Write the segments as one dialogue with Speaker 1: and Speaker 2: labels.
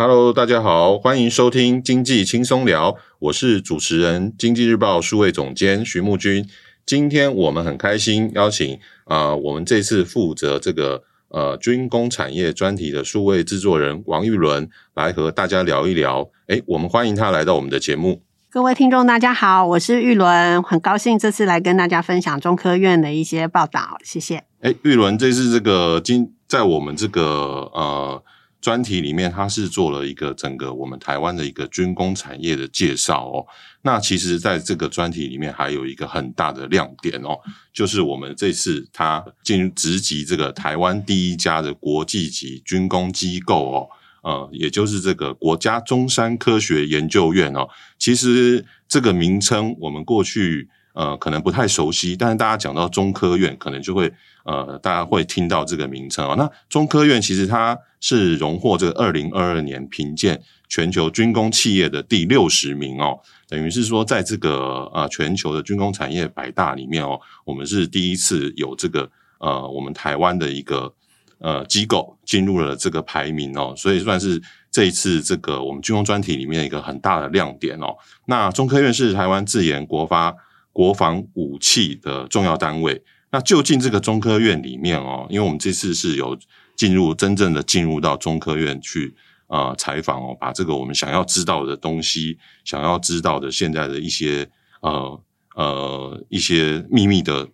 Speaker 1: Hello，大家好，欢迎收听经济轻松聊，我是主持人经济日报数位总监徐木君。今天我们很开心邀请啊、呃，我们这次负责这个呃军工产业专题的数位制作人王玉伦来和大家聊一聊。诶，我们欢迎他来到我们的节目。
Speaker 2: 各位听众，大家好，我是玉伦，很高兴这次来跟大家分享中科院的一些报道，谢谢。
Speaker 1: 诶，玉伦，这次这个今在我们这个呃。专题里面，它是做了一个整个我们台湾的一个军工产业的介绍哦。那其实，在这个专题里面，还有一个很大的亮点哦，就是我们这次它进入职级这个台湾第一家的国际级军工机构哦，呃，也就是这个国家中山科学研究院哦。其实这个名称我们过去呃可能不太熟悉，但是大家讲到中科院，可能就会。呃，大家会听到这个名称哦。那中科院其实它是荣获这个二零二二年评鉴全球军工企业的第六十名哦，等于是说在这个呃全球的军工产业百大里面哦，我们是第一次有这个呃我们台湾的一个呃机构进入了这个排名哦，所以算是这一次这个我们军工专题里面一个很大的亮点哦。那中科院是台湾自研国发国防武器的重要单位。那就近这个中科院里面哦，因为我们这次是有进入真正的进入到中科院去呃采访哦，把这个我们想要知道的东西，想要知道的现在的一些呃呃一些秘密的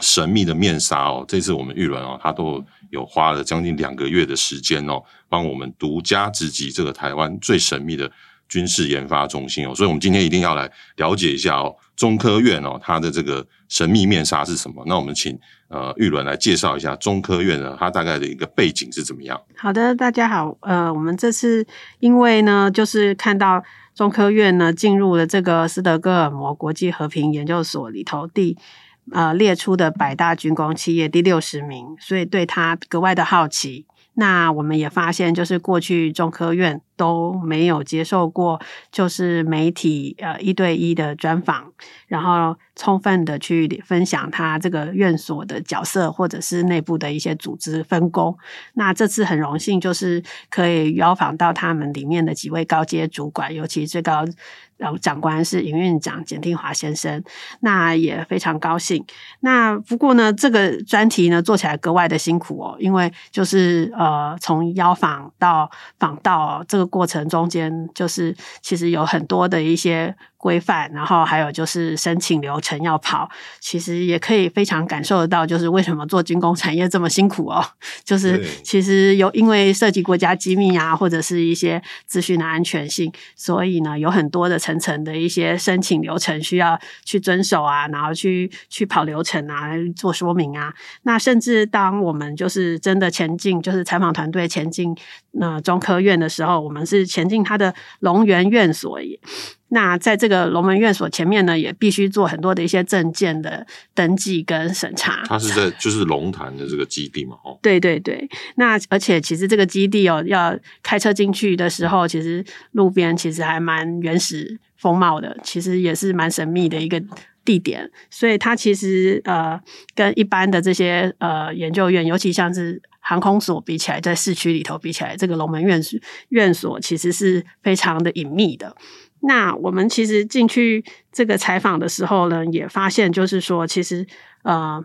Speaker 1: 神秘的面纱哦，这次我们玉伦哦，他都有花了将近两个月的时间哦，帮我们独家直击这个台湾最神秘的。军事研发中心哦，所以我们今天一定要来了解一下哦，中科院哦，它的这个神秘面纱是什么？那我们请呃玉伦来介绍一下中科院呢，它大概的一个背景是怎么样？
Speaker 2: 好的，大家好，呃，我们这次因为呢，就是看到中科院呢进入了这个斯德哥尔摩国际和平研究所里头第呃列出的百大军工企业第六十名，所以对它格外的好奇。那我们也发现，就是过去中科院都没有接受过，就是媒体呃一对一的专访，然后充分的去分享他这个院所的角色，或者是内部的一些组织分工。那这次很荣幸，就是可以邀访到他们里面的几位高阶主管，尤其最高。然后长官是营运长简定华先生，那也非常高兴。那不过呢，这个专题呢做起来格外的辛苦哦，因为就是呃，从邀访到访到这个过程中间，就是其实有很多的一些。规范，然后还有就是申请流程要跑，其实也可以非常感受得到，就是为什么做军工产业这么辛苦哦。就是其实有因为涉及国家机密啊，或者是一些资讯的安全性，所以呢有很多的层层的一些申请流程需要去遵守啊，然后去去跑流程啊，做说明啊。那甚至当我们就是真的前进，就是采访团队前进那、呃、中科院的时候，我们是前进他的龙源院所也。那在这个龙门院所前面呢，也必须做很多的一些证件的登记跟审查。
Speaker 1: 它是在就是龙潭的这个基地嘛，哦。
Speaker 2: 对对对，那而且其实这个基地哦，要开车进去的时候，其实路边其实还蛮原始风貌的，其实也是蛮神秘的一个地点。所以它其实呃，跟一般的这些呃研究院，尤其像是航空所比起来，在市区里头比起来，这个龙门院院所其实是非常的隐秘的。那我们其实进去这个采访的时候呢，也发现就是说，其实呃，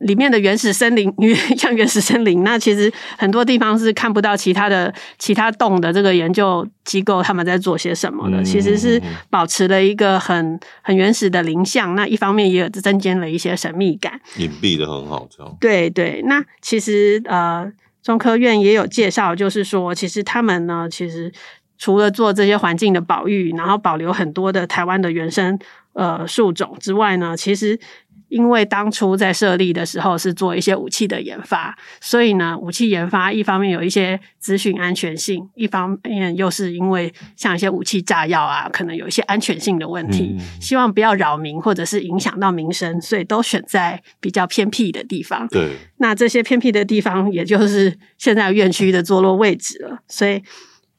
Speaker 2: 里面的原始森林，像原始森林，那其实很多地方是看不到其他的其他洞的这个研究机构他们在做些什么的，其实是保持了一个很很原始的林相。那一方面也有增添了一些神秘感，
Speaker 1: 隐蔽的很好，这样。
Speaker 2: 对对，那其实呃，中科院也有介绍，就是说，其实他们呢，其实除了做这些环境的保育，然后保留很多的台湾的原生呃树种之外呢，其实。因为当初在设立的时候是做一些武器的研发，所以呢，武器研发一方面有一些资讯安全性，一方面又是因为像一些武器炸药啊，可能有一些安全性的问题，嗯、希望不要扰民或者是影响到民生，所以都选在比较偏僻的地方。
Speaker 1: 对，
Speaker 2: 那这些偏僻的地方，也就是现在院区的坐落位置了，所以。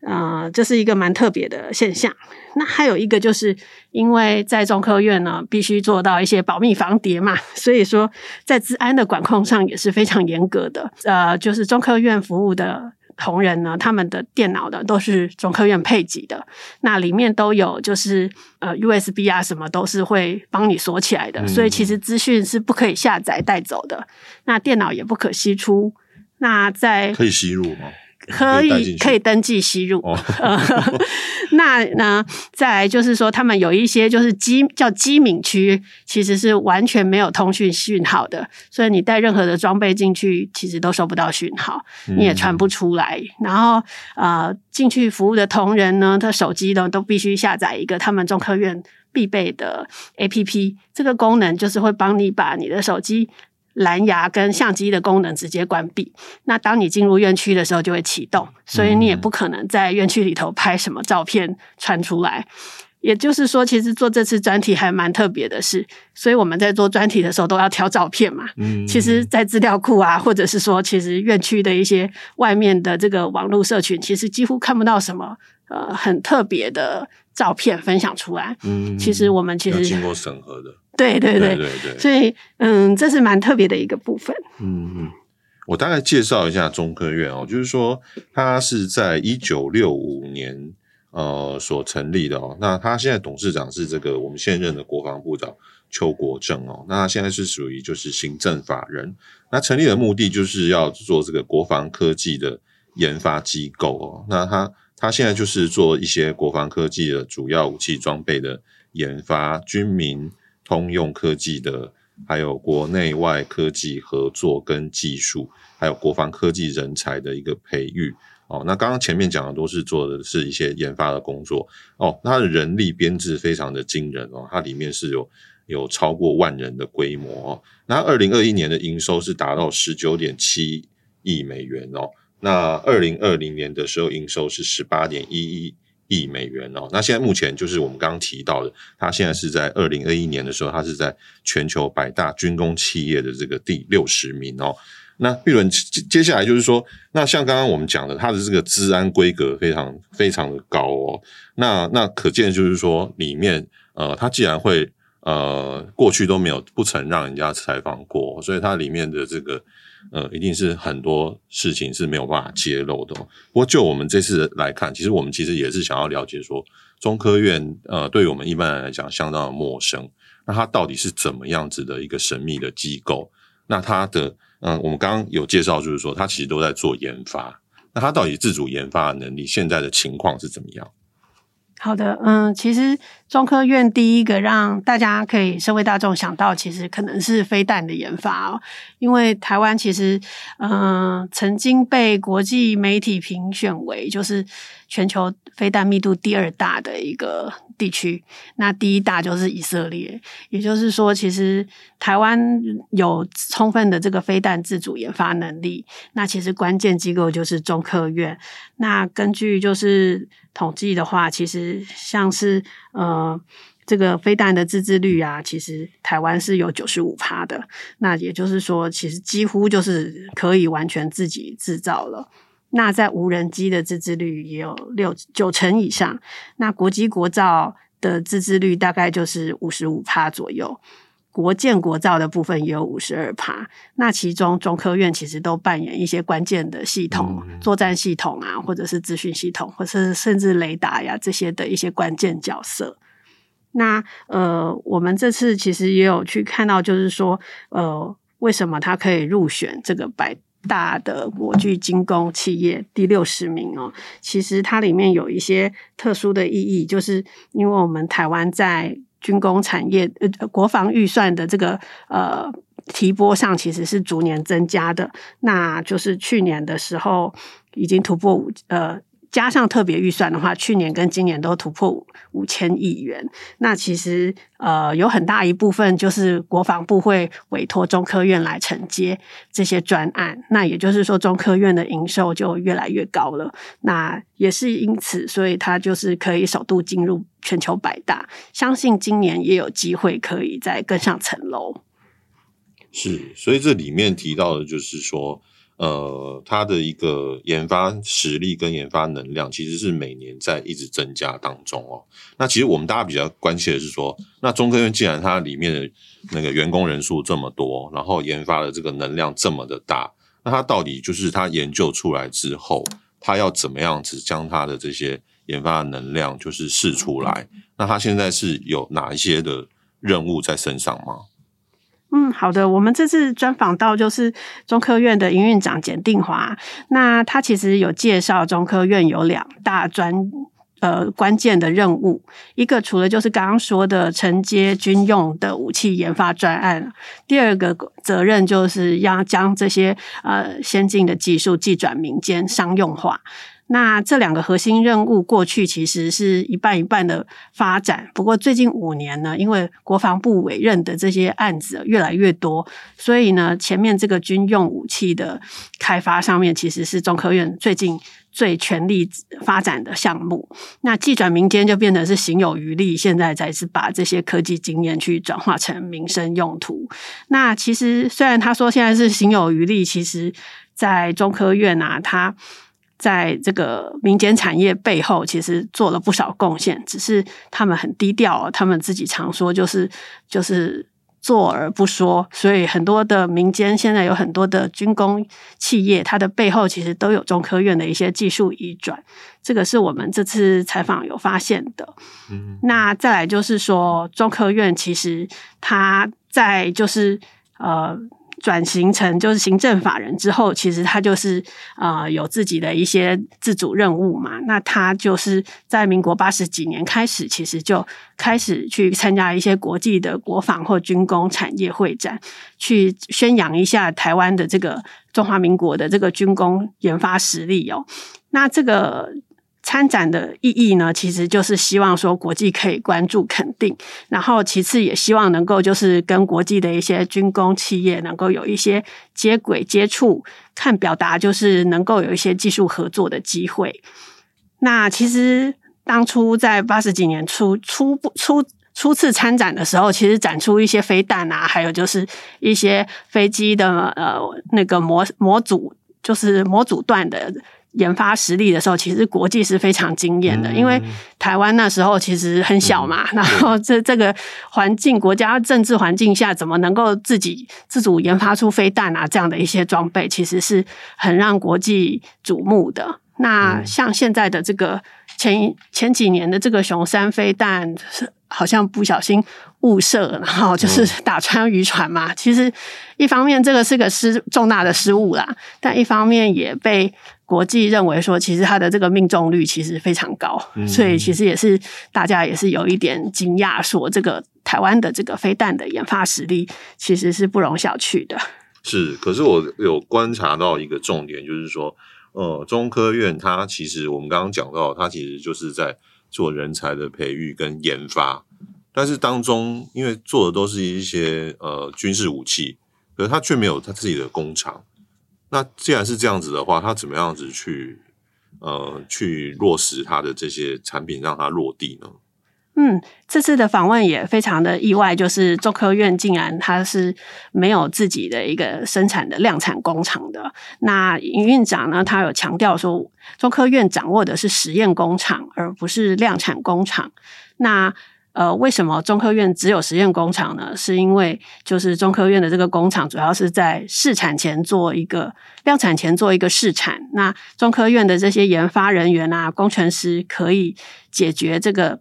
Speaker 2: 呃，这是一个蛮特别的现象。那还有一个，就是因为在中科院呢，必须做到一些保密防谍嘛，所以说在治安的管控上也是非常严格的。呃，就是中科院服务的同仁呢，他们的电脑呢都是中科院配给的，那里面都有就是呃 USB 啊，什么都是会帮你锁起来的，所以其实资讯是不可以下载带走的。那电脑也不可吸出。那在
Speaker 1: 可以吸入吗？
Speaker 2: 可以可以登记吸入，哦、那呢？再来就是说，他们有一些就是机叫机敏区，其实是完全没有通讯讯号的，所以你带任何的装备进去，其实都收不到讯号，你也传不出来。嗯、然后呃，进去服务的同仁呢，他手机呢都必须下载一个他们中科院必备的 APP，这个功能就是会帮你把你的手机。蓝牙跟相机的功能直接关闭，那当你进入院区的时候就会启动，所以你也不可能在院区里头拍什么照片传出来。也就是说，其实做这次专题还蛮特别的事，所以我们在做专题的时候都要挑照片嘛。嗯，其实，在资料库啊，或者是说，其实院区的一些外面的这个网络社群，其实几乎看不到什么呃很特别的照片分享出来。嗯，其实我们其实
Speaker 1: 经过审核的。
Speaker 2: 对对对对对，所以嗯，这是蛮特别的一个部分。
Speaker 1: 嗯嗯，我大概介绍一下中科院哦，就是说它是在一九六五年呃所成立的哦。那它现在董事长是这个我们现任的国防部长邱国正哦。那他现在是属于就是行政法人。那成立的目的就是要做这个国防科技的研发机构哦。那他他现在就是做一些国防科技的主要武器装备的研发，军民。通用科技的，还有国内外科技合作跟技术，还有国防科技人才的一个培育哦。那刚刚前面讲的都是做的是一些研发的工作哦。它的人力编制非常的惊人哦，它里面是有有超过万人的规模哦。那二零二一年的营收是达到十九点七亿美元哦。那二零二零年的时候营收是十八点一亿。亿美元哦，那现在目前就是我们刚刚提到的，它现在是在二零二一年的时候，它是在全球百大军工企业的这个第六十名哦。那毕伦接接下来就是说，那像刚刚我们讲的，它的这个治安规格非常非常的高哦。那那可见就是说，里面呃，它既然会呃过去都没有不曾让人家采访过，所以它里面的这个。呃，一定是很多事情是没有办法揭露的哦。不过就我们这次来看，其实我们其实也是想要了解说，中科院呃，对于我们一般人来讲相当的陌生。那它到底是怎么样子的一个神秘的机构？那它的嗯、我们刚刚有介绍，就是说它其实都在做研发。那它到底自主研发的能力现在的情况是怎么样？
Speaker 2: 好的，嗯，其实中科院第一个让大家可以社会大众想到，其实可能是飞弹的研发哦，因为台湾其实嗯曾经被国际媒体评选为就是全球飞弹密度第二大的一个地区，那第一大就是以色列，也就是说，其实台湾有充分的这个飞弹自主研发能力，那其实关键机构就是中科院，那根据就是。统计的话，其实像是呃这个飞弹的自制率啊，其实台湾是有九十五趴的。那也就是说，其实几乎就是可以完全自己制造了。那在无人机的自制率也有六九成以上。那国机国造的自制率大概就是五十五趴左右。国建国造的部分也有五十二趴，那其中中科院其实都扮演一些关键的系统、嗯、作战系统啊，或者是资讯系统，或者是甚至雷达呀这些的一些关键角色。那呃，我们这次其实也有去看到，就是说呃，为什么它可以入选这个百大的国际精工企业第六十名哦？其实它里面有一些特殊的意义，就是因为我们台湾在军工产业呃国防预算的这个呃提拨上，其实是逐年增加的。那就是去年的时候已经突破五呃。加上特别预算的话，去年跟今年都突破五千亿元。那其实呃有很大一部分就是国防部会委托中科院来承接这些专案。那也就是说，中科院的营收就越来越高了。那也是因此，所以它就是可以首度进入全球百大。相信今年也有机会可以再更上层楼。
Speaker 1: 是，所以这里面提到的就是说。呃，它的一个研发实力跟研发能量，其实是每年在一直增加当中哦。那其实我们大家比较关切的是说，那中科院既然它里面的那个员工人数这么多，然后研发的这个能量这么的大，那它到底就是它研究出来之后，它要怎么样子将它的这些研发能量就是试出来？那它现在是有哪一些的任务在身上吗？
Speaker 2: 嗯，好的。我们这次专访到就是中科院的营运长简定华，那他其实有介绍中科院有两大专呃关键的任务，一个除了就是刚刚说的承接军用的武器研发专案，第二个责任就是要将这些呃先进的技术技转民间商用化。那这两个核心任务过去其实是一半一半的发展，不过最近五年呢，因为国防部委任的这些案子越来越多，所以呢，前面这个军用武器的开发上面其实是中科院最近最全力发展的项目。那技转民间就变成是行有余力，现在才是把这些科技经验去转化成民生用途。那其实虽然他说现在是行有余力，其实在中科院啊，他。在这个民间产业背后，其实做了不少贡献，只是他们很低调。他们自己常说，就是就是做而不说。所以很多的民间现在有很多的军工企业，它的背后其实都有中科院的一些技术移转。这个是我们这次采访有发现的。嗯，那再来就是说，中科院其实它在就是呃。转型成就是行政法人之后，其实他就是呃有自己的一些自主任务嘛。那他就是在民国八十几年开始，其实就开始去参加一些国际的国防或军工产业会展，去宣扬一下台湾的这个中华民国的这个军工研发实力哦。那这个。参展的意义呢，其实就是希望说国际可以关注肯定，然后其次也希望能够就是跟国际的一些军工企业能够有一些接轨接触，看表达就是能够有一些技术合作的机会。那其实当初在八十几年初初步初初次参展的时候，其实展出一些飞弹啊，还有就是一些飞机的呃那个模模组，就是模组段的。研发实力的时候，其实国际是非常惊艳的，因为台湾那时候其实很小嘛，然后这这个环境、国家政治环境下，怎么能够自己自主研发出飞弹啊这样的一些装备，其实是很让国际瞩目的。那像现在的这个前前几年的这个熊三飞弹，好像不小心误射，然后就是打穿渔船嘛。其实一方面这个是个失重大的失误啦，但一方面也被。国际认为说，其实它的这个命中率其实非常高，嗯、所以其实也是大家也是有一点惊讶，说这个台湾的这个飞弹的研发实力其实是不容小觑的。
Speaker 1: 是，可是我有观察到一个重点，就是说，呃，中科院它其实我们刚刚讲到，它其实就是在做人才的培育跟研发，但是当中因为做的都是一些呃军事武器，可是他却没有他自己的工厂。那既然是这样子的话，他怎么样子去呃去落实他的这些产品，让它落地呢？
Speaker 2: 嗯，这次的访问也非常的意外，就是中科院竟然它是没有自己的一个生产的量产工厂的。那营运长呢，他有强调说，中科院掌握的是实验工厂，而不是量产工厂。那呃，为什么中科院只有实验工厂呢？是因为就是中科院的这个工厂主要是在试产前做一个量产前做一个试产。那中科院的这些研发人员啊、工程师可以解决这个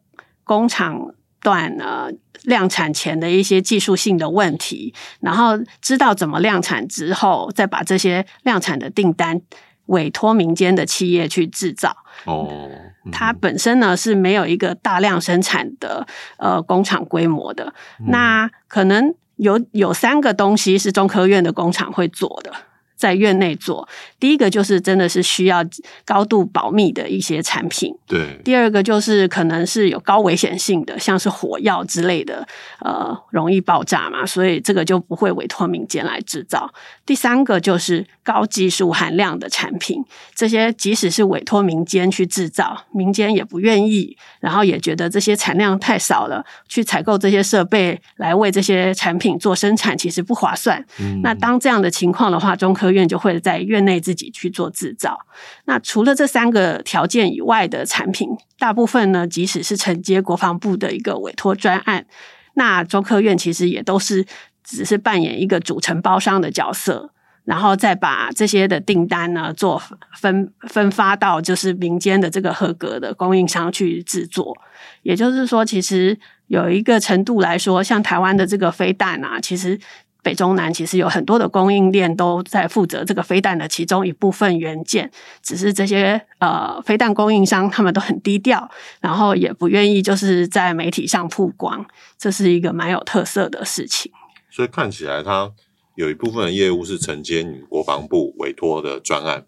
Speaker 2: 工厂段呢量产前的一些技术性的问题，然后知道怎么量产之后，再把这些量产的订单委托民间的企业去制造。
Speaker 1: 哦，嗯、
Speaker 2: 它本身呢是没有一个大量生产的呃工厂规模的。嗯、那可能有有三个东西是中科院的工厂会做的。在院内做，第一个就是真的是需要高度保密的一些产品。
Speaker 1: 对。
Speaker 2: 第二个就是可能是有高危险性的，像是火药之类的，呃，容易爆炸嘛，所以这个就不会委托民间来制造。第三个就是高技术含量的产品，这些即使是委托民间去制造，民间也不愿意，然后也觉得这些产量太少了，去采购这些设备来为这些产品做生产，其实不划算。嗯。那当这样的情况的话，中科院就会在院内自己去做制造。那除了这三个条件以外的产品，大部分呢，即使是承接国防部的一个委托专案，那中科院其实也都是只是扮演一个主承包商的角色，然后再把这些的订单呢做分分发到就是民间的这个合格的供应商去制作。也就是说，其实有一个程度来说，像台湾的这个飞弹啊，其实。北中南其实有很多的供应链都在负责这个飞弹的其中一部分元件，只是这些呃飞弹供应商他们都很低调，然后也不愿意就是在媒体上曝光，这是一个蛮有特色的事情。
Speaker 1: 所以看起来，它有一部分的业务是承接你国防部委托的专案，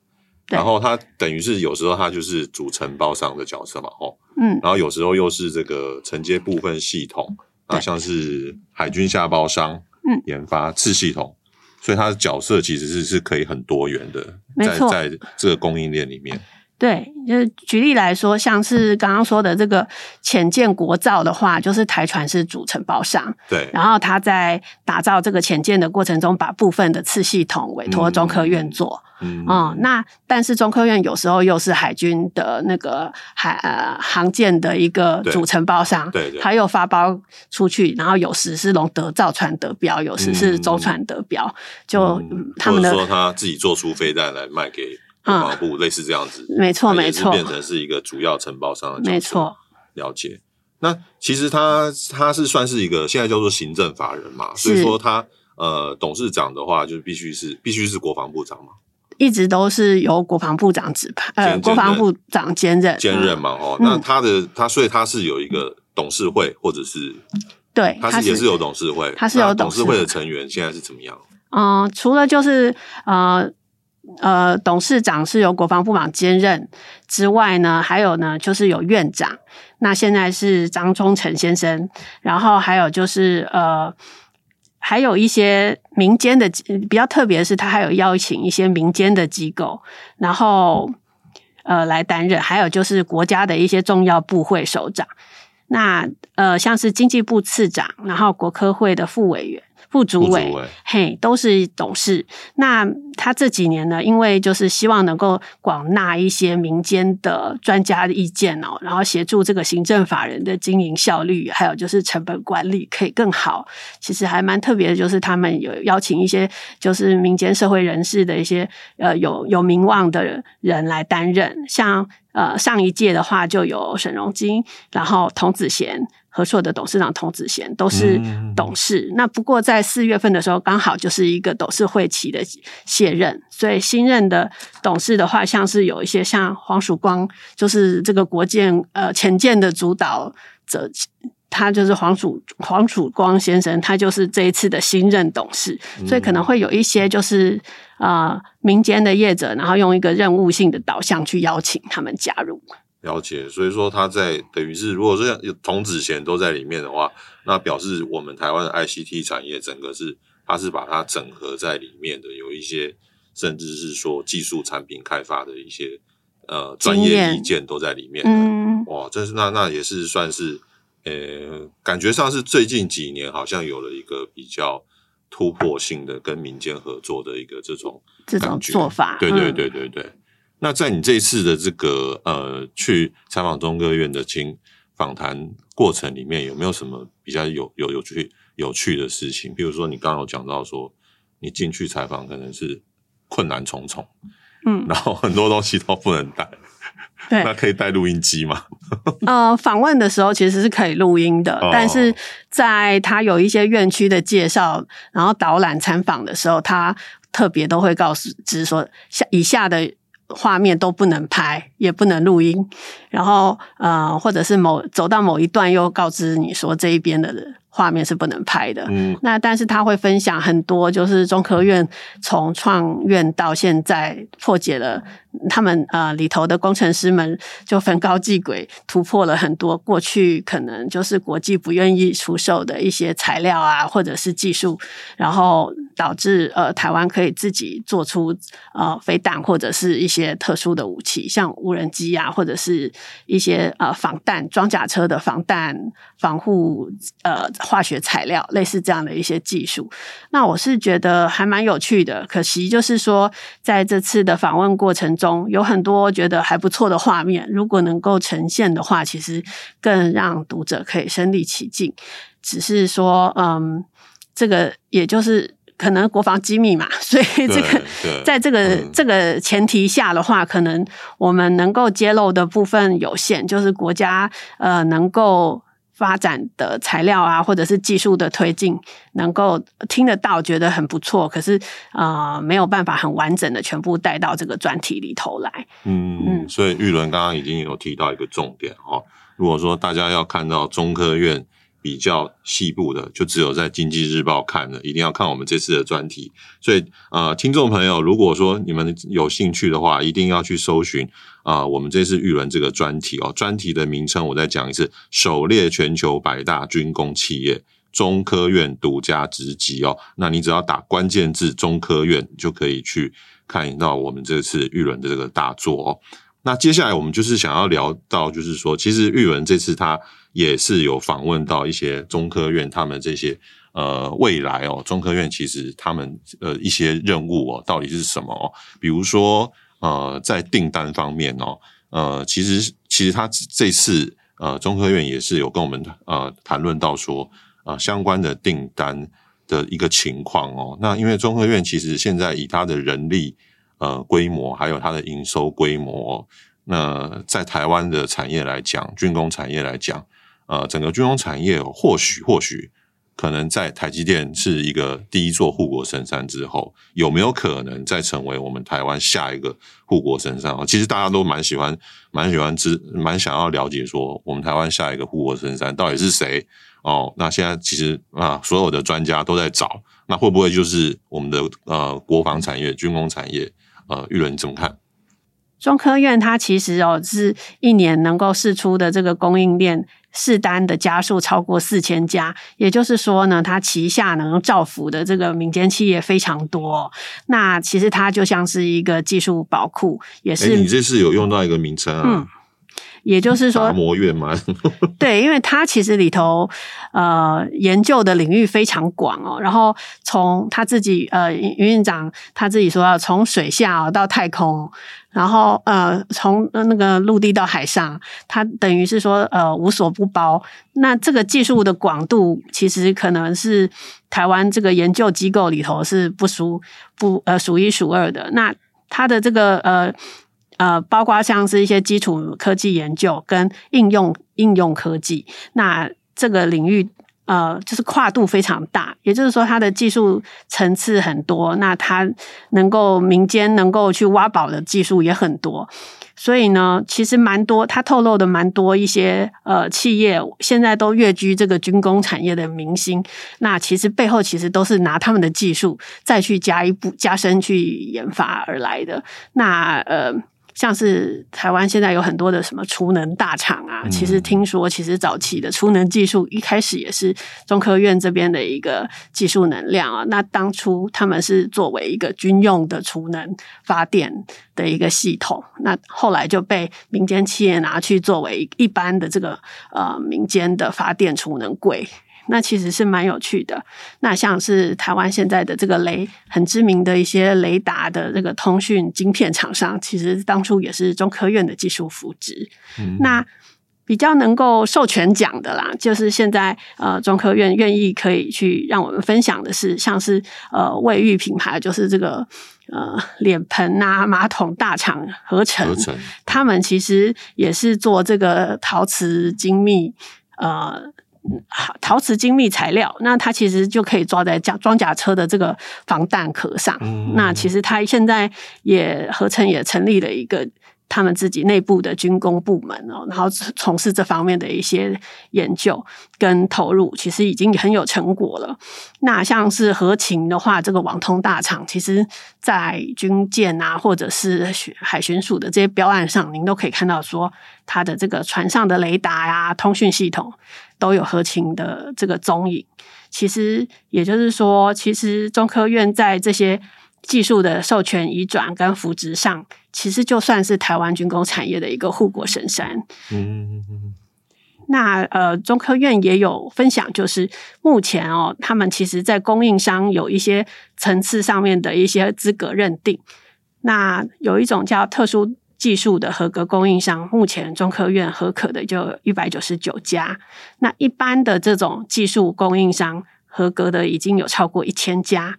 Speaker 1: 然后它等于是有时候它就是主承包商的角色嘛，哦，嗯，然后有时候又是这个承接部分系统，啊，像是海军下包商。研发次系统，所以它的角色其实是是可以很多元的，在在这个供应链里面。
Speaker 2: 对，就是举例来说，像是刚刚说的这个浅见国造的话，就是台船是主承包商，
Speaker 1: 对，
Speaker 2: 然后他在打造这个浅见的过程中，把部分的次系统委托中科院做，嗯，嗯，那但是中科院有时候又是海军的那个海呃航舰的一个主承包商，
Speaker 1: 对，对，
Speaker 2: 他又发包出去，然后有时是龙德造船得标，有时是舟船得标，嗯、就、嗯、他们的
Speaker 1: 说他自己做出飞弹来卖给。国防部类似这样子，
Speaker 2: 没错没错，
Speaker 1: 变成是一个主要承包商的。
Speaker 2: 没错，
Speaker 1: 了解。那其实他他是算是一个现在叫做行政法人嘛，所以说他呃董事长的话就必须是必须是国防部长嘛，
Speaker 2: 一直都是由国防部长指派，呃，国防部长兼任
Speaker 1: 兼任嘛。哦，那他的他所以他是有一个董事会或者是
Speaker 2: 对，
Speaker 1: 他是也是有董事会，
Speaker 2: 他是有
Speaker 1: 董事会的成员现在是怎么样？
Speaker 2: 嗯，除了就是呃。呃，董事长是由国防部长兼任之外呢，还有呢，就是有院长。那现在是张忠成先生，然后还有就是呃，还有一些民间的比较特别的是，他还有邀请一些民间的机构，然后呃来担任。还有就是国家的一些重要部会首长。那呃，像是经济部次长，然后国科会的副委员。副主委，嘿，都是董事。那他这几年呢，因为就是希望能够广纳一些民间的专家的意见哦，然后协助这个行政法人的经营效率，还有就是成本管理可以更好。其实还蛮特别的，就是他们有邀请一些就是民间社会人士的一些呃有有名望的人来担任，像呃上一届的话就有沈荣金，然后童子贤。合作的董事长童子贤都是董事，嗯、那不过在四月份的时候，刚好就是一个董事会期的卸任，所以新任的董事的话，像是有一些像黄曙光，就是这个国建呃潜舰的主导者，他就是黄曙黄曙光先生，他就是这一次的新任董事，所以可能会有一些就是呃民间的业者，然后用一个任务性的导向去邀请他们加入。
Speaker 1: 了解，所以说他在等于是，如果说有童子贤都在里面的话，那表示我们台湾的 ICT 产业整个是，他是把它整合在里面的，有一些甚至是说技术产品开发的一些呃专业意见都在里面的。嗯，哇，这是那那也是算是，呃，感觉上是最近几年好像有了一个比较突破性的跟民间合作的一个这种
Speaker 2: 这种做法。
Speaker 1: 对对对对对。嗯那在你这一次的这个呃去采访中科院的经访谈过程里面，有没有什么比较有有有趣有趣的事情？比如说你刚刚有讲到说，你进去采访可能是困难重重，嗯，然后很多东西都不能带，对，那可以带录音机吗？
Speaker 2: 呃，访问的时候其实是可以录音的，哦、但是在他有一些院区的介绍，然后导览参访的时候，他特别都会告诉，只是说下以下的画面都不能拍，也不能录音，然后呃，或者是某走到某一段又告知你说这一边的人。画面是不能拍的，嗯，那但是他会分享很多，就是中科院从创院到现在破解了。他们呃里头的工程师们就分高技轨，突破了很多过去可能就是国际不愿意出售的一些材料啊，或者是技术，然后导致呃台湾可以自己做出呃飞弹或者是一些特殊的武器，像无人机啊，或者是一些呃防弹装甲车的防弹防护呃化学材料，类似这样的一些技术。那我是觉得还蛮有趣的，可惜就是说在这次的访问过程中有很多觉得还不错的画面，如果能够呈现的话，其实更让读者可以身临其境。只是说，嗯，这个也就是可能国防机密嘛，所以这个在这个、嗯、这个前提下的话，可能我们能够揭露的部分有限，就是国家呃能够。发展的材料啊，或者是技术的推进，能够听得到，觉得很不错。可是啊、呃，没有办法很完整的全部带到这个专题里头来。
Speaker 1: 嗯嗯，所以玉伦刚刚已经有提到一个重点哈。如果说大家要看到中科院。比较细部的，就只有在经济日报看了，一定要看我们这次的专题。所以，呃，听众朋友，如果说你们有兴趣的话，一定要去搜寻啊、我们这次玉伦这个专题哦。专题的名称我再讲一次：首列全球百大军工企业，中科院独家直击哦。那你只要打关键字“中科院”，就可以去看到我们这次玉伦的这个大作哦。那接下来我们就是想要聊到，就是说，其实玉文这次他。也是有访问到一些中科院他们这些呃未来哦，中科院其实他们呃一些任务哦，到底是什么哦？比如说呃在订单方面哦，呃其实其实他这次呃中科院也是有跟我们呃谈论到说呃相关的订单的一个情况哦。那因为中科院其实现在以他的人力呃规模还有它的营收规模，那在台湾的产业来讲，军工产业来讲。呃，整个军工产业或许或许可能在台积电是一个第一座护国神山之后，有没有可能再成为我们台湾下一个护国神山？其实大家都蛮喜欢，蛮喜欢知，蛮想要了解说，我们台湾下一个护国神山到底是谁？哦，那现在其实啊，所有的专家都在找，那会不会就是我们的呃国防产业、军工产业？呃，玉伦你怎么看？
Speaker 2: 中科院它其实哦，是一年能够试出的这个供应链。试单的家数超过四千家，也就是说呢，它旗下能造福的这个民间企业非常多。那其实它就像是一个技术宝库，也是。
Speaker 1: 你这次有用到一个名称啊？
Speaker 2: 嗯，也就是说，
Speaker 1: 达摩院吗？
Speaker 2: 对，因为它其实里头呃研究的领域非常广哦。然后从他自己呃云院长他自己说要从水下到太空。然后呃，从那个陆地到海上，他等于是说呃无所不包。那这个技术的广度，其实可能是台湾这个研究机构里头是不输不呃数一数二的。那他的这个呃呃，包括像是一些基础科技研究跟应用应用科技，那这个领域。呃，就是跨度非常大，也就是说，它的技术层次很多，那它能够民间能够去挖宝的技术也很多，所以呢，其实蛮多，它透露的蛮多一些呃企业现在都跃居这个军工产业的明星，那其实背后其实都是拿他们的技术再去加一步加深去研发而来的，那呃。像是台湾现在有很多的什么储能大厂啊，其实听说，其实早期的储能技术一开始也是中科院这边的一个技术能量啊。那当初他们是作为一个军用的储能发电的一个系统，那后来就被民间企业拿去作为一般的这个呃民间的发电储能柜。那其实是蛮有趣的。那像是台湾现在的这个雷很知名的一些雷达的这个通讯晶片厂商，其实当初也是中科院的技术扶植。嗯、那比较能够授权讲的啦，就是现在呃中科院愿意可以去让我们分享的是，像是呃卫浴品牌，就是这个呃脸盆啊、马桶大厂合成，合成，他们其实也是做这个陶瓷精密呃陶瓷精密材料，那它其实就可以装在甲装甲车的这个防弹壳上。嗯、那其实它现在也合成也成立了一个。他们自己内部的军工部门哦，然后从事这方面的一些研究跟投入，其实已经很有成果了。那像是合勤的话，这个网通大厂，其实在军舰啊，或者是海巡署的这些标案上，您都可以看到说，它的这个船上的雷达呀、通讯系统都有合勤的这个踪影。其实也就是说，其实中科院在这些。技术的授权移转跟扶植上，其实就算是台湾军工产业的一个护国神山。嗯，那呃，中科院也有分享，就是目前哦，他们其实在供应商有一些层次上面的一些资格认定。那有一种叫特殊技术的合格供应商，目前中科院合可的就一百九十九家。那一般的这种技术供应商合格的已经有超过一千家。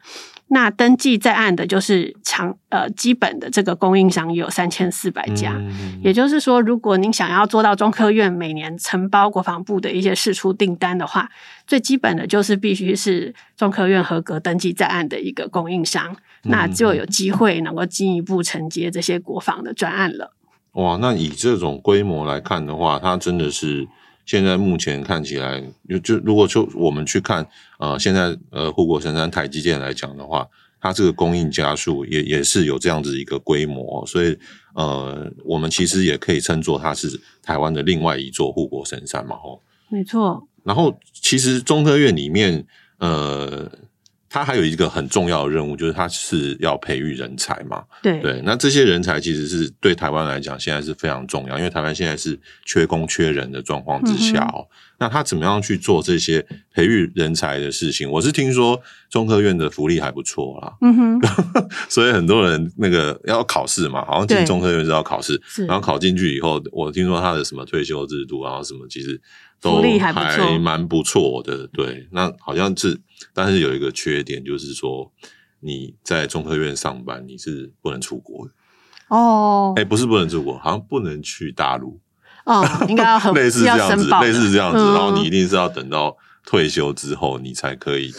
Speaker 2: 那登记在案的就是长呃基本的这个供应商有三千四百家，嗯，也就是说，如果您想要做到中科院每年承包国防部的一些事出订单的话，最基本的就是必须是中科院合格登记在案的一个供应商，嗯，那就有机会能够进一步承接这些国防的专案了。
Speaker 1: 哇，那以这种规模来看的话，它真的是。现在目前看起来，就就如果就我们去看，呃，现在呃护国神山台积电来讲的话，它这个供应加速也也是有这样子一个规模，所以呃，我们其实也可以称作它是台湾的另外一座护国神山嘛，吼。
Speaker 2: 没错。
Speaker 1: 然后其实中科院里面，呃。他还有一个很重要的任务，就是他是要培育人才嘛。
Speaker 2: 对
Speaker 1: 对，那这些人才其实是对台湾来讲现在是非常重要，因为台湾现在是缺工缺人的状况之下哦。嗯、那他怎么样去做这些培育人才的事情？我是听说中科院的福利还不错啦。嗯哼，所以很多人那个要考试嘛，好像进中科院是要考试，然后考进去以后，我听说他的什么退休制度，然后什么其实。都还蛮不错的，对。那好像是，但是有一个缺点，就是说你在中科院上班，你是不能出国的
Speaker 2: 哦。
Speaker 1: 哎、欸，不是不能出国，好像不能去大陆。
Speaker 2: 哦，应该要很
Speaker 1: 类似这样子，类似这样子。然后你一定是要等到退休之后，你才可以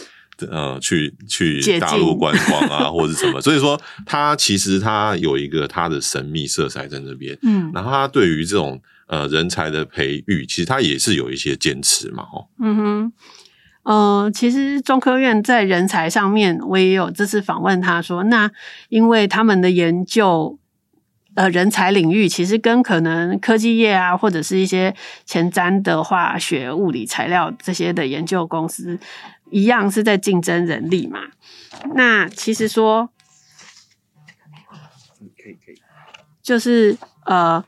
Speaker 1: 呃去去大陆观光啊，或者什么。所以说，它其实它有一个它的神秘色彩在那边。嗯，然后它对于这种。呃，人才的培育，其实它也是有一些坚持嘛，吼。
Speaker 2: 嗯哼，呃，其实中科院在人才上面，我也有这次访问他说，那因为他们的研究，呃，人才领域其实跟可能科技业啊，或者是一些前瞻的化学、物理、材料这些的研究公司一样，是在竞争人力嘛。那其实说，可以可以，就是呃。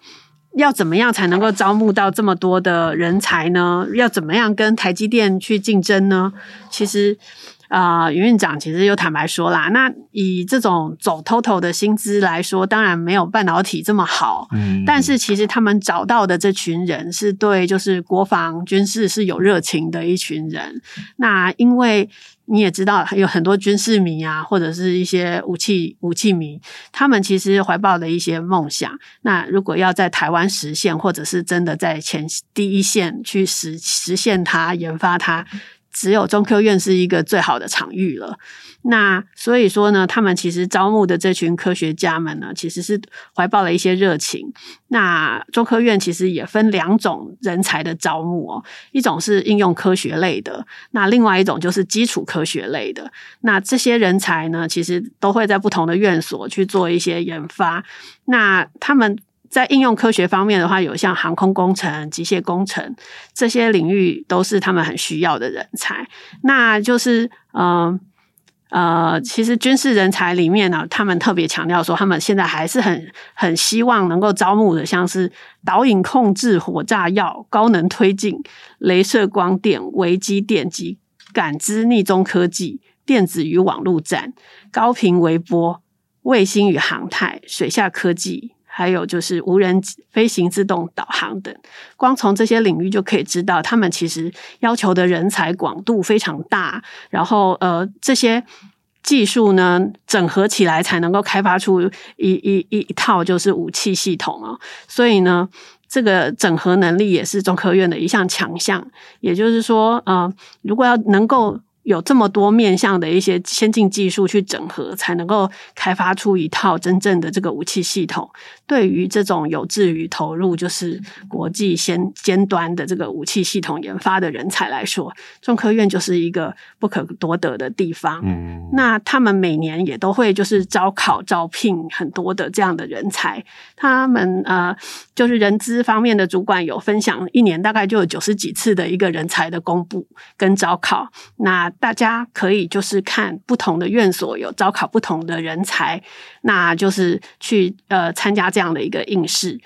Speaker 2: 要怎么样才能够招募到这么多的人才呢？要怎么样跟台积电去竞争呢？其实，呃，云院长其实又坦白说啦，那以这种走 total 的薪资来说，当然没有半导体这么好。嗯，但是其实他们找到的这群人是对，就是国防军事是有热情的一群人。那因为。你也知道，有很多军事迷啊，或者是一些武器武器迷，他们其实怀抱的一些梦想。那如果要在台湾实现，或者是真的在前第一线去实实现它、研发它。只有中科院是一个最好的场域了。那所以说呢，他们其实招募的这群科学家们呢，其实是怀抱了一些热情。那中科院其实也分两种人才的招募哦，一种是应用科学类的，那另外一种就是基础科学类的。那这些人才呢，其实都会在不同的院所去做一些研发。那他们。在应用科学方面的话，有像航空工程、机械工程这些领域，都是他们很需要的人才。那就是，嗯呃，呃，其实军事人才里面呢，他们特别强调说，他们现在还是很很希望能够招募的，像是导引控制火炸药、高能推进、镭射光电、微机电及感知逆中科技、电子与网络战、高频微波、卫星与航太、水下科技。还有就是无人飞行自动导航等。光从这些领域就可以知道，他们其实要求的人才广度非常大。然后呃，这些技术呢，整合起来才能够开发出一一一一套就是武器系统哦。所以呢，这个整合能力也是中科院的一项强项。也就是说，呃，如果要能够有这么多面向的一些先进技术去整合，才能够开发出一套真正的这个武器系统。对于这种有志于投入就是国际先尖端的这个武器系统研发的人才来说，中科院就是一个不可多得的地方。嗯，那他们每年也都会就是招考招聘很多的这样的人才。他们呃，就是人资方面的主管有分享，一年大概就有九十几次的一个人才的公布跟招考。那大家可以就是看不同的院所有招考不同的人才，那就是去呃参加这样的一个应试。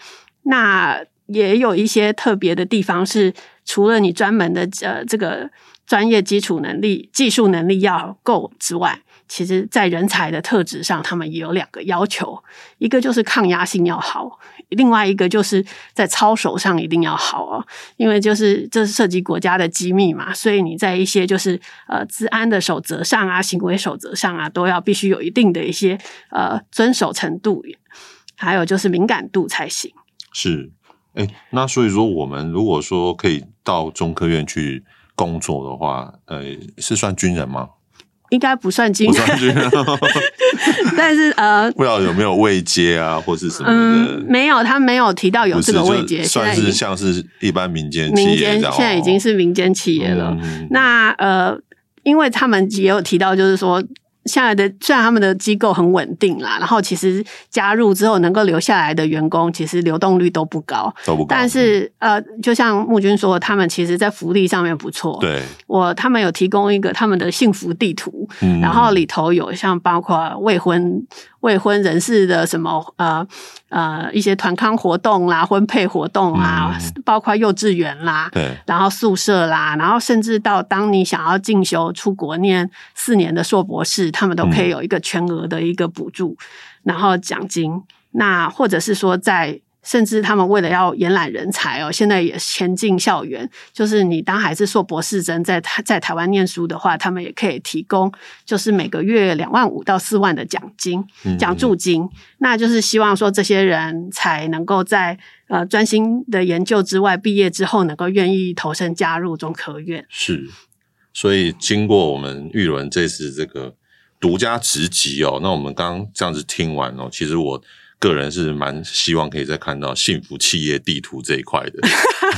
Speaker 2: 那也有一些特别的地方是，除了你专门的呃这个专业基础能力、技术能力要够之外。其实，在人才的特质上，他们也有两个要求，一个就是抗压性要好，另外一个就是在操守上一定要好哦。因为就是这是涉及国家的机密嘛，所以你在一些就是呃治安的守则上啊、行为守则上啊，都要必须有一定的一些呃遵守程度，还有就是敏感度才行。
Speaker 1: 是，哎，那所以说，我们如果说可以到中科院去工作的话，呃，是算军人吗？
Speaker 2: 应该不算军人，但是呃，
Speaker 1: 不知道有没有未接啊，或是什么的？
Speaker 2: 嗯，没有，他没有提到有这个未接，
Speaker 1: 算是像是一般民间企业，
Speaker 2: 民间现在已经是民间企业了。嗯，那呃，因为他们也有提到，就是说。现在的虽然他们的机构很稳定啦，然后其实加入之后能够留下来的员工，其实流动率都不高，
Speaker 1: 都不高。
Speaker 2: 但是呃，就像木军说，他们其实在福利上面不错。
Speaker 1: 对，
Speaker 2: 我他们有提供一个他们的幸福地图，嗯，然后里头有像包括未婚。未婚人士的什么呃呃一些团康活动啦、婚配活动啊，嗯、包括幼稚园啦，
Speaker 1: 对，
Speaker 2: 然后宿舍啦，然后甚至到当你想要进修出国念四年的硕博士，他们都可以有一个全额的一个补助，嗯、然后奖金。那或者是说在。甚至他们为了要延揽人才哦，现在也前进校园。就是你当还是硕博士生在台在台湾念书的话，他们也可以提供，就是每个月两万五到四万的奖金、奖助金。那就是希望说这些人才能够在呃专心的研究之外，毕业之后能够愿意投身加入中科院。
Speaker 1: 是，所以经过我们玉伦这次这个独家直击哦，那我们刚刚这样子听完哦，其实我。个人是蛮希望可以再看到幸福企业地图这一块的，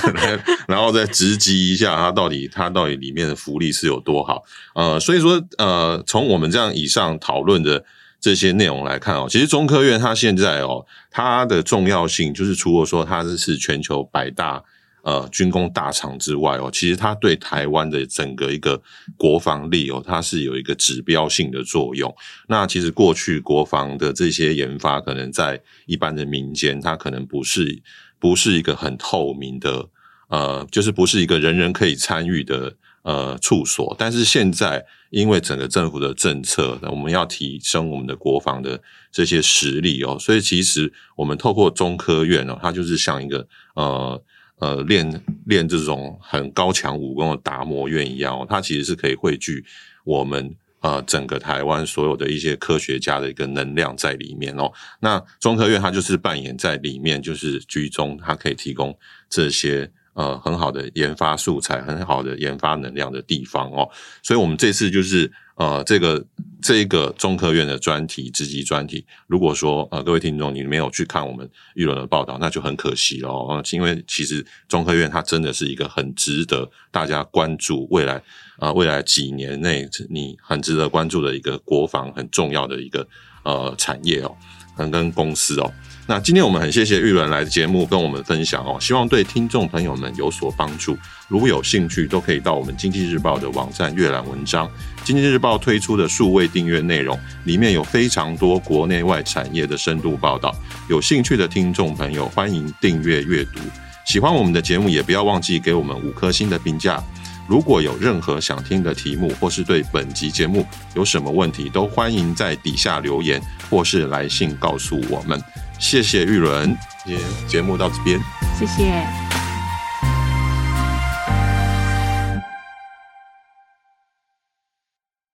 Speaker 1: 然后再直击一下它到底它到底里面的福利是有多好。呃，所以说呃，从我们这样以上讨论的这些内容来看哦，其实中科院它现在哦，它的重要性就是除了说它是全球百大。呃，军工大厂之外哦，其实它对台湾的整个一个国防力哦，它是有一个指标性的作用。那其实过去国防的这些研发，可能在一般的民间，它可能不是不是一个很透明的，呃，就是不是一个人人可以参与的呃处所。但是现在，因为整个政府的政策，我们要提升我们的国防的这些实力哦，所以其实我们透过中科院哦，它就是像一个呃。呃，练练这种很高强武功的达摩院一样哦，它其实是可以汇聚我们呃整个台湾所有的一些科学家的一个能量在里面哦。那中科院它就是扮演在里面，就是居中，它可以提供这些呃很好的研发素材、很好的研发能量的地方哦。所以我们这次就是。呃，这个这个中科院的专题，直击专题，如果说呃各位听众你没有去看我们育伦的报道，那就很可惜了哦。因为其实中科院它真的是一个很值得大家关注未来啊、未来几年内你很值得关注的一个国防很重要的一个呃产业哦，很跟公司哦。那今天我们很谢谢玉伦来的节目跟我们分享哦，希望对听众朋友们有所帮助。如果有兴趣，都可以到我们经济日报的网站阅览文章。经济日报推出的数位订阅内容里面有非常多国内外产业的深度报道，有兴趣的听众朋友欢迎订阅阅读。喜欢我们的节目，也不要忘记给我们五颗星的评价。如果有任何想听的题目，或是对本集节目有什么问题，都欢迎在底下留言或是来信告诉我们。谢谢玉伦，今节目到这边，
Speaker 2: 谢谢。